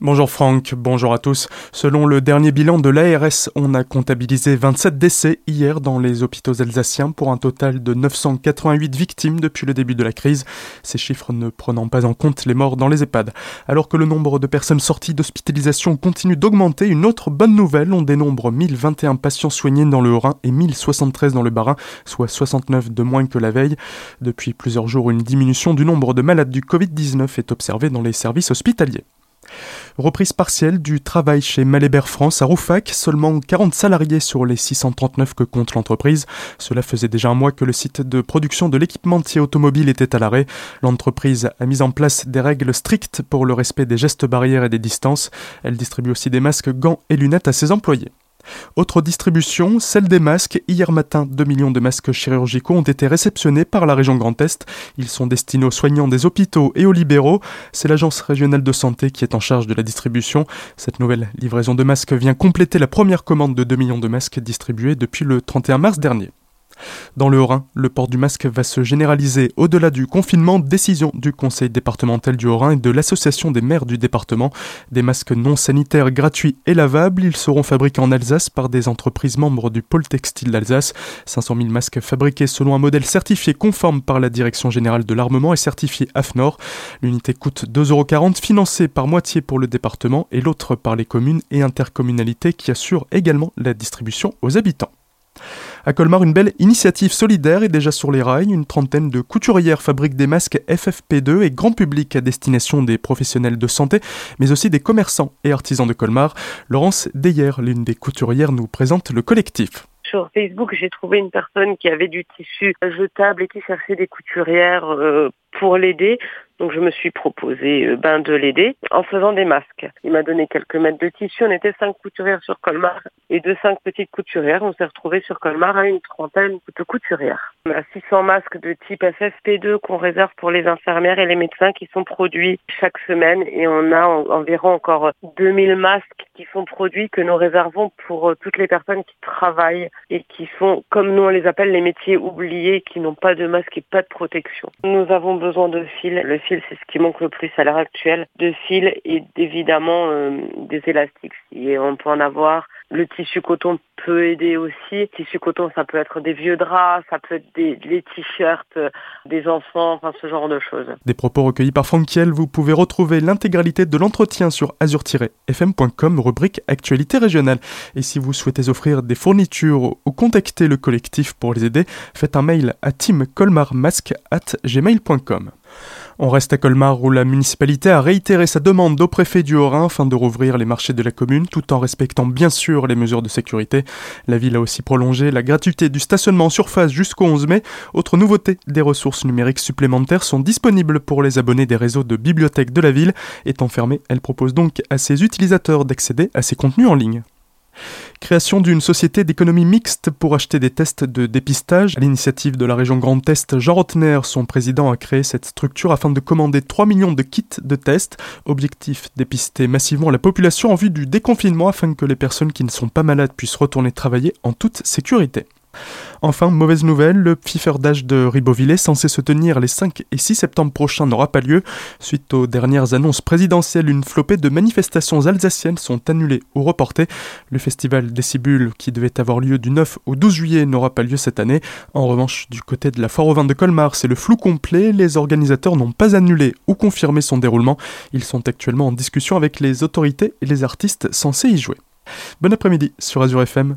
Bonjour Franck, bonjour à tous. Selon le dernier bilan de l'ARS, on a comptabilisé 27 décès hier dans les hôpitaux alsaciens pour un total de 988 victimes depuis le début de la crise, ces chiffres ne prenant pas en compte les morts dans les EHPAD. Alors que le nombre de personnes sorties d'hospitalisation continue d'augmenter, une autre bonne nouvelle, on dénombre 1021 patients soignés dans le Haut-Rhin et 1073 dans le Bas-Rhin, soit 69 de moins que la veille. Depuis plusieurs jours, une diminution du nombre de malades du Covid-19 est observée dans les services hospitaliers. Reprise partielle du travail chez Malébert France à Roufac, seulement 40 salariés sur les 639 que compte l'entreprise. Cela faisait déjà un mois que le site de production de l'équipementier automobile était à l'arrêt. L'entreprise a mis en place des règles strictes pour le respect des gestes barrières et des distances. Elle distribue aussi des masques, gants et lunettes à ses employés. Autre distribution, celle des masques. Hier matin, 2 millions de masques chirurgicaux ont été réceptionnés par la région Grand Est. Ils sont destinés aux soignants des hôpitaux et aux libéraux. C'est l'agence régionale de santé qui est en charge de la distribution. Cette nouvelle livraison de masques vient compléter la première commande de 2 millions de masques distribués depuis le 31 mars dernier. Dans le Haut-Rhin, le port du masque va se généraliser au-delà du confinement. Décision du conseil départemental du Haut-Rhin et de l'association des maires du département. Des masques non sanitaires gratuits et lavables, ils seront fabriqués en Alsace par des entreprises membres du pôle textile d'Alsace. 500 000 masques fabriqués selon un modèle certifié conforme par la Direction générale de l'armement et certifié AFNOR. L'unité coûte 2,40€, financée par moitié pour le département et l'autre par les communes et intercommunalités qui assurent également la distribution aux habitants. À Colmar, une belle initiative solidaire est déjà sur les rails. Une trentaine de couturières fabriquent des masques FFP2 et grand public à destination des professionnels de santé, mais aussi des commerçants et artisans de Colmar. Laurence Deyer, l'une des couturières, nous présente le collectif. Sur Facebook, j'ai trouvé une personne qui avait du tissu jetable et qui cherchait des couturières euh, pour l'aider. Donc je me suis proposé euh, ben, de l'aider en faisant des masques. Il m'a donné quelques mètres de tissu. On était cinq couturières sur Colmar et de cinq petites couturières. On s'est retrouvés sur Colmar à une trentaine de couturières. On a 600 masques de type FFP2 qu'on réserve pour les infirmières et les médecins qui sont produits chaque semaine et on a environ encore 2000 masques qui sont produits que nous réservons pour euh, toutes les personnes qui travaillent et qui sont, comme nous on les appelle, les métiers oubliés, qui n'ont pas de masque et pas de protection. Nous avons besoin de fils. Fil, c'est ce qui manque le plus à l'heure actuelle. De fils et évidemment euh, des élastiques. Si on peut en avoir. Le tissu coton peut aider aussi. Le tissu coton, ça peut être des vieux draps, ça peut être des, les t-shirts euh, des enfants, enfin ce genre de choses. Des propos recueillis par Frankiel, vous pouvez retrouver l'intégralité de l'entretien sur azur-fm.com, rubrique Actualité régionale. Et si vous souhaitez offrir des fournitures ou contacter le collectif pour les aider, faites un mail à teamcolmarmasque@gmail.com. On reste à Colmar où la municipalité a réitéré sa demande au préfet du Haut-Rhin afin de rouvrir les marchés de la commune tout en respectant bien sûr les mesures de sécurité. La ville a aussi prolongé la gratuité du stationnement en surface jusqu'au 11 mai. Autre nouveauté, des ressources numériques supplémentaires sont disponibles pour les abonnés des réseaux de bibliothèques de la ville. Étant fermée, elle propose donc à ses utilisateurs d'accéder à ses contenus en ligne. Création d'une société d'économie mixte pour acheter des tests de dépistage. À l'initiative de la région Grand Est, Jean Rotner, son président, a créé cette structure afin de commander 3 millions de kits de tests. Objectif dépister massivement la population en vue du déconfinement afin que les personnes qui ne sont pas malades puissent retourner travailler en toute sécurité. Enfin, mauvaise nouvelle, le d'âge de Ribeauvillé, censé se tenir les 5 et 6 septembre prochains, n'aura pas lieu. Suite aux dernières annonces présidentielles, une flopée de manifestations alsaciennes sont annulées ou reportées. Le festival Décibule, qui devait avoir lieu du 9 au 12 juillet, n'aura pas lieu cette année. En revanche, du côté de la foire au vin de Colmar, c'est le flou complet. Les organisateurs n'ont pas annulé ou confirmé son déroulement. Ils sont actuellement en discussion avec les autorités et les artistes censés y jouer. Bon après-midi sur Azure FM.